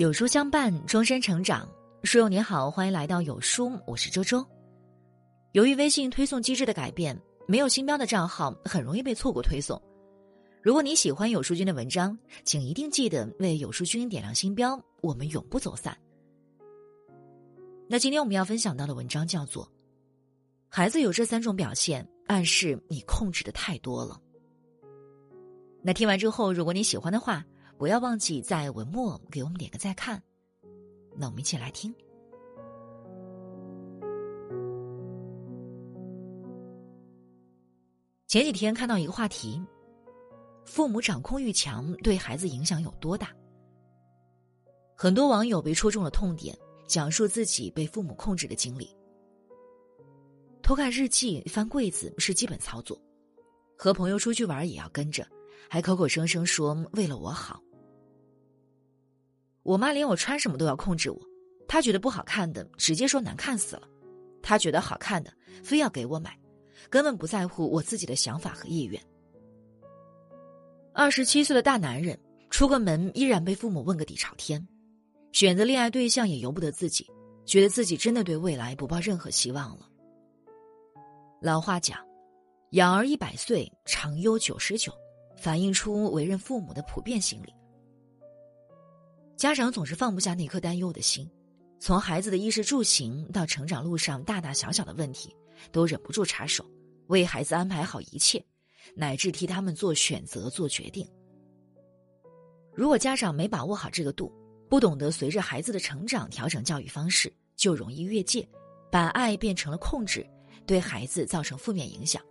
有书相伴，终身成长。书友你好，欢迎来到有书，我是周周。由于微信推送机制的改变，没有星标的账号很容易被错过推送。如果你喜欢有书君的文章，请一定记得为有书君点亮星标，我们永不走散。那今天我们要分享到的文章叫做《孩子有这三种表现，暗示你控制的太多了》。那听完之后，如果你喜欢的话，不要忘记在文末给我们点个再看。那我们一起来听。前几天看到一个话题：父母掌控欲强对孩子影响有多大？很多网友被戳中了痛点，讲述自己被父母控制的经历。偷看日记、翻柜子是基本操作，和朋友出去玩也要跟着，还口口声声说为了我好。我妈连我穿什么都要控制我，她觉得不好看的直接说难看死了，她觉得好看的非要给我买，根本不在乎我自己的想法和意愿。二十七岁的大男人出个门依然被父母问个底朝天，选择恋爱对象也由不得自己，觉得自己真的对未来不抱任何希望了。老话讲，养儿一百岁，长忧九十九，反映出为人父母的普遍心理。家长总是放不下那颗担忧的心，从孩子的衣食住行到成长路上大大小小的问题，都忍不住插手，为孩子安排好一切，乃至替他们做选择、做决定。如果家长没把握好这个度，不懂得随着孩子的成长调整教育方式，就容易越界，把爱变成了控制，对孩子造成负面影响。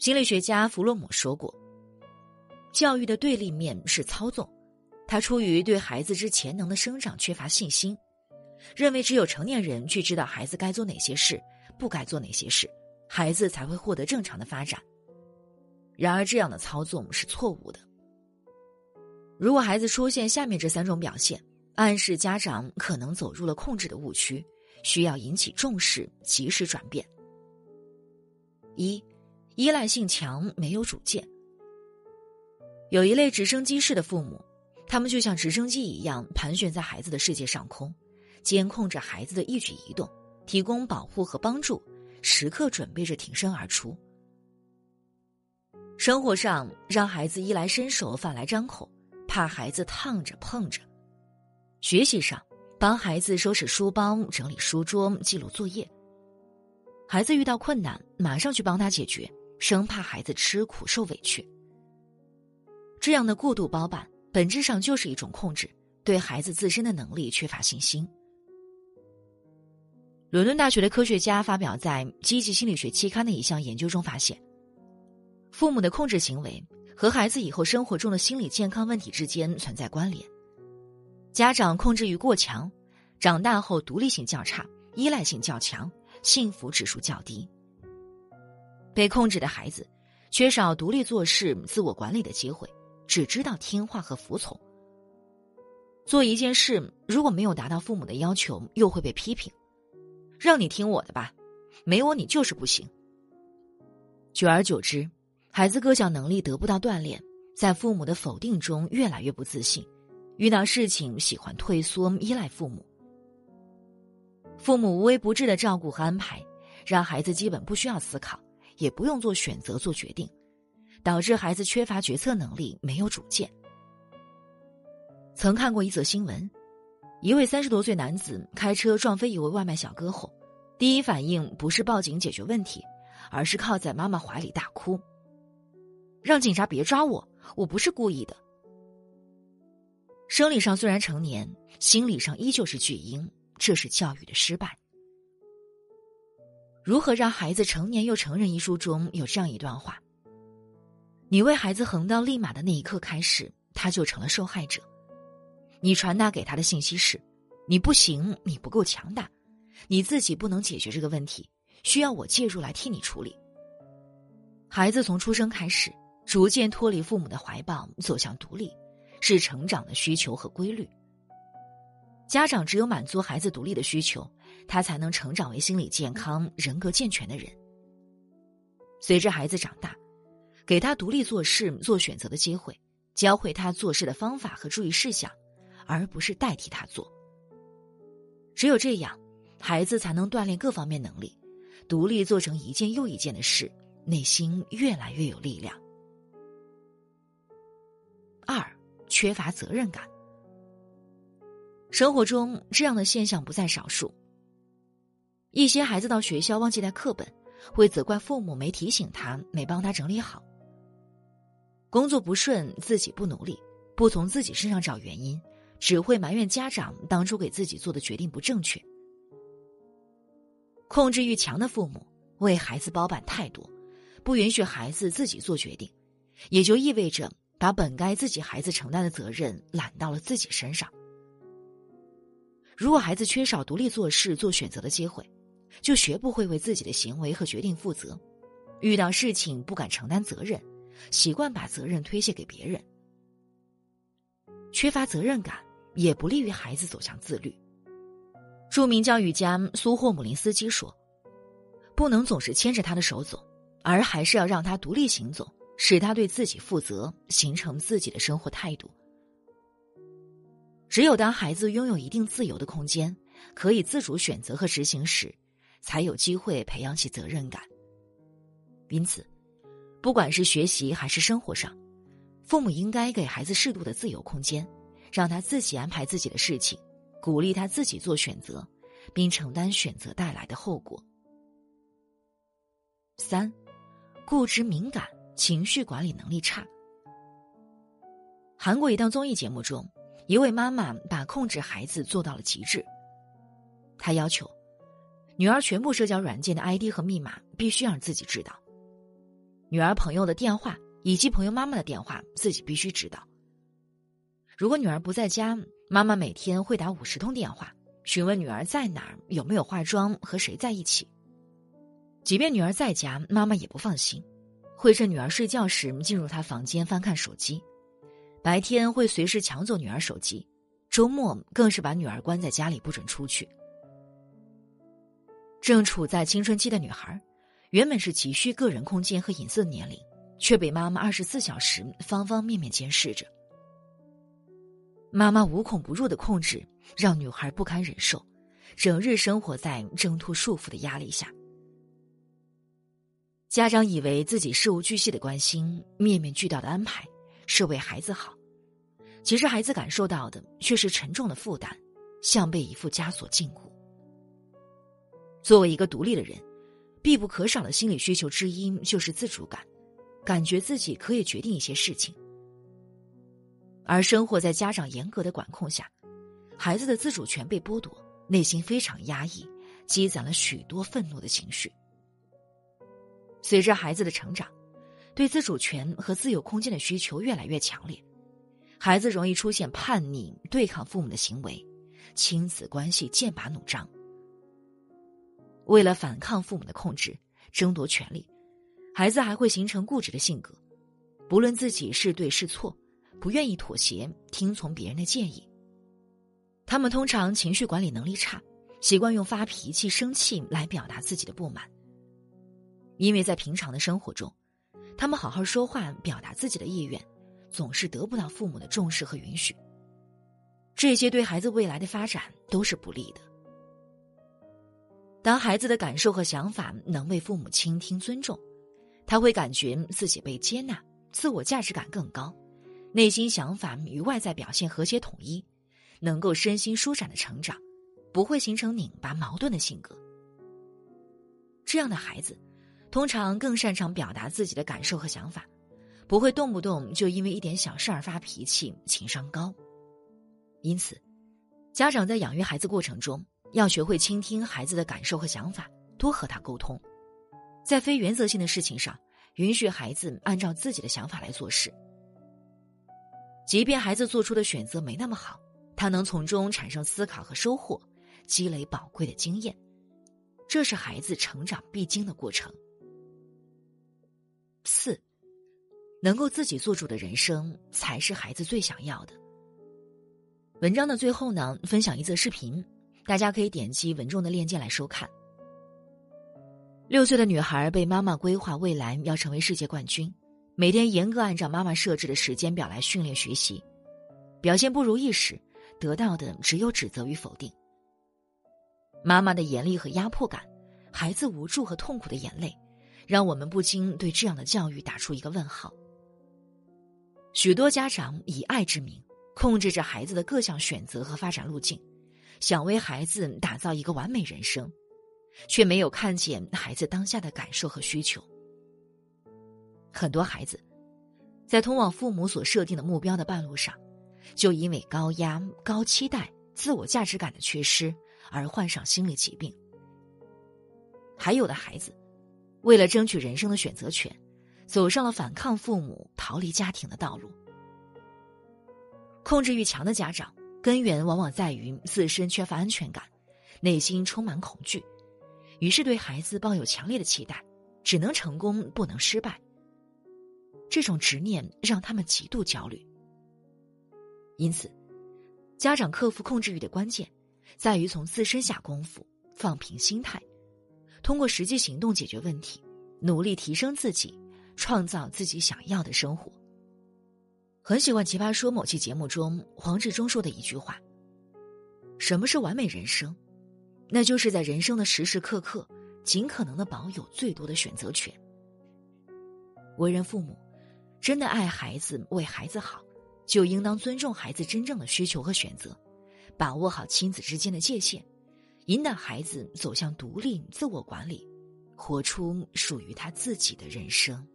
心理学家弗洛姆说过：“教育的对立面是操纵。”他出于对孩子之潜能的生长缺乏信心，认为只有成年人去知道孩子该做哪些事，不该做哪些事，孩子才会获得正常的发展。然而，这样的操纵是错误的。如果孩子出现下面这三种表现，暗示家长可能走入了控制的误区，需要引起重视，及时转变。一，依赖性强，没有主见。有一类直升机式的父母。他们就像直升机一样盘旋在孩子的世界上空，监控着孩子的一举一动，提供保护和帮助，时刻准备着挺身而出。生活上让孩子衣来伸手、饭来张口，怕孩子烫着碰着；学习上帮孩子收拾书包、整理书桌、记录作业。孩子遇到困难，马上去帮他解决，生怕孩子吃苦受委屈。这样的过度包办。本质上就是一种控制，对孩子自身的能力缺乏信心。伦敦大学的科学家发表在《积极心理学》期刊的一项研究中发现，父母的控制行为和孩子以后生活中的心理健康问题之间存在关联。家长控制欲过强，长大后独立性较差，依赖性较强，幸福指数较低。被控制的孩子缺少独立做事、自我管理的机会。只知道听话和服从。做一件事如果没有达到父母的要求，又会被批评，让你听我的吧，没我你就是不行。久而久之，孩子各项能力得不到锻炼，在父母的否定中越来越不自信，遇到事情喜欢退缩依赖父母。父母无微不至的照顾和安排，让孩子基本不需要思考，也不用做选择做决定。导致孩子缺乏决策能力，没有主见。曾看过一则新闻，一位三十多岁男子开车撞飞一位外卖小哥后，第一反应不是报警解决问题，而是靠在妈妈怀里大哭，让警察别抓我，我不是故意的。生理上虽然成年，心理上依旧是巨婴，这是教育的失败。如何让孩子成年又成人？一书中有这样一段话。你为孩子横刀立马的那一刻开始，他就成了受害者。你传达给他的信息是：你不行，你不够强大，你自己不能解决这个问题，需要我介入来替你处理。孩子从出生开始，逐渐脱离父母的怀抱，走向独立，是成长的需求和规律。家长只有满足孩子独立的需求，他才能成长为心理健康、人格健全的人。随着孩子长大。给他独立做事、做选择的机会，教会他做事的方法和注意事项，而不是代替他做。只有这样，孩子才能锻炼各方面能力，独立做成一件又一件的事，内心越来越有力量。二，缺乏责任感。生活中这样的现象不在少数。一些孩子到学校忘记带课本，会责怪父母没提醒他、没帮他整理好。工作不顺，自己不努力，不从自己身上找原因，只会埋怨家长当初给自己做的决定不正确。控制欲强的父母为孩子包办太多，不允许孩子自己做决定，也就意味着把本该自己孩子承担的责任揽到了自己身上。如果孩子缺少独立做事、做选择的机会，就学不会为自己的行为和决定负责，遇到事情不敢承担责任，习惯把责任推卸给别人，缺乏责任感也不利于孩子走向自律。著名教育家苏霍姆林斯基说：“不能总是牵着他的手走，而还是要让他独立行走，使他对自己负责，形成自己的生活态度。”只有当孩子拥有一定自由的空间，可以自主选择和执行时，才有机会培养起责任感。因此，不管是学习还是生活上，父母应该给孩子适度的自由空间，让他自己安排自己的事情，鼓励他自己做选择，并承担选择带来的后果。三，固执敏感，情绪管理能力差。韩国一档综艺节目中。一位妈妈把控制孩子做到了极致。她要求，女儿全部社交软件的 ID 和密码必须让自己知道，女儿朋友的电话以及朋友妈妈的电话自己必须知道。如果女儿不在家，妈妈每天会打五十通电话，询问女儿在哪儿、有没有化妆、和谁在一起。即便女儿在家，妈妈也不放心，会趁女儿睡觉时进入她房间翻看手机。白天会随时抢走女儿手机，周末更是把女儿关在家里不准出去。正处在青春期的女孩，原本是急需个人空间和隐私的年龄，却被妈妈二十四小时方方面面监视着。妈妈无孔不入的控制让女孩不堪忍受，整日生活在挣脱束缚的压力下。家长以为自己事无巨细的关心、面面俱到的安排。是为孩子好，其实孩子感受到的却是沉重的负担，像被一副枷锁禁锢。作为一个独立的人，必不可少的心理需求之一就是自主感，感觉自己可以决定一些事情。而生活在家长严格的管控下，孩子的自主权被剥夺，内心非常压抑，积攒了许多愤怒的情绪。随着孩子的成长。对自主权和自由空间的需求越来越强烈，孩子容易出现叛逆、对抗父母的行为，亲子关系剑拔弩张。为了反抗父母的控制、争夺权利，孩子还会形成固执的性格，不论自己是对是错，不愿意妥协、听从别人的建议。他们通常情绪管理能力差，习惯用发脾气、生气来表达自己的不满，因为在平常的生活中。他们好好说话，表达自己的意愿，总是得不到父母的重视和允许。这些对孩子未来的发展都是不利的。当孩子的感受和想法能被父母倾听、尊重，他会感觉自己被接纳，自我价值感更高，内心想法与外在表现和谐统一，能够身心舒展的成长，不会形成拧巴矛盾的性格。这样的孩子。通常更擅长表达自己的感受和想法，不会动不动就因为一点小事儿发脾气，情商高。因此，家长在养育孩子过程中，要学会倾听孩子的感受和想法，多和他沟通。在非原则性的事情上，允许孩子按照自己的想法来做事。即便孩子做出的选择没那么好，他能从中产生思考和收获，积累宝贵的经验，这是孩子成长必经的过程。四，能够自己做主的人生才是孩子最想要的。文章的最后呢，分享一则视频，大家可以点击文中的链接来收看。六岁的女孩被妈妈规划未来要成为世界冠军，每天严格按照妈妈设置的时间表来训练学习，表现不如意时，得到的只有指责与否定。妈妈的严厉和压迫感，孩子无助和痛苦的眼泪，让我们不禁对这样的教育打出一个问号。许多家长以爱之名，控制着孩子的各项选择和发展路径，想为孩子打造一个完美人生，却没有看见孩子当下的感受和需求。很多孩子，在通往父母所设定的目标的半路上，就因为高压、高期待、自我价值感的缺失而患上心理疾病。还有的孩子，为了争取人生的选择权，走上了反抗父母、逃离家庭的道路。控制欲强的家长，根源往往在于自身缺乏安全感，内心充满恐惧，于是对孩子抱有强烈的期待，只能成功不能失败。这种执念让他们极度焦虑，因此，家长克服控制欲的关键，在于从自身下功夫，放平心态，通过实际行动解决问题，努力提升自己，创造自己想要的生活。很喜欢《奇葩说》某期节目中黄志忠说的一句话：“什么是完美人生？那就是在人生的时时刻刻，尽可能的保有最多的选择权。”为人父母。真的爱孩子，为孩子好，就应当尊重孩子真正的需求和选择，把握好亲子之间的界限，引导孩子走向独立、自我管理，活出属于他自己的人生。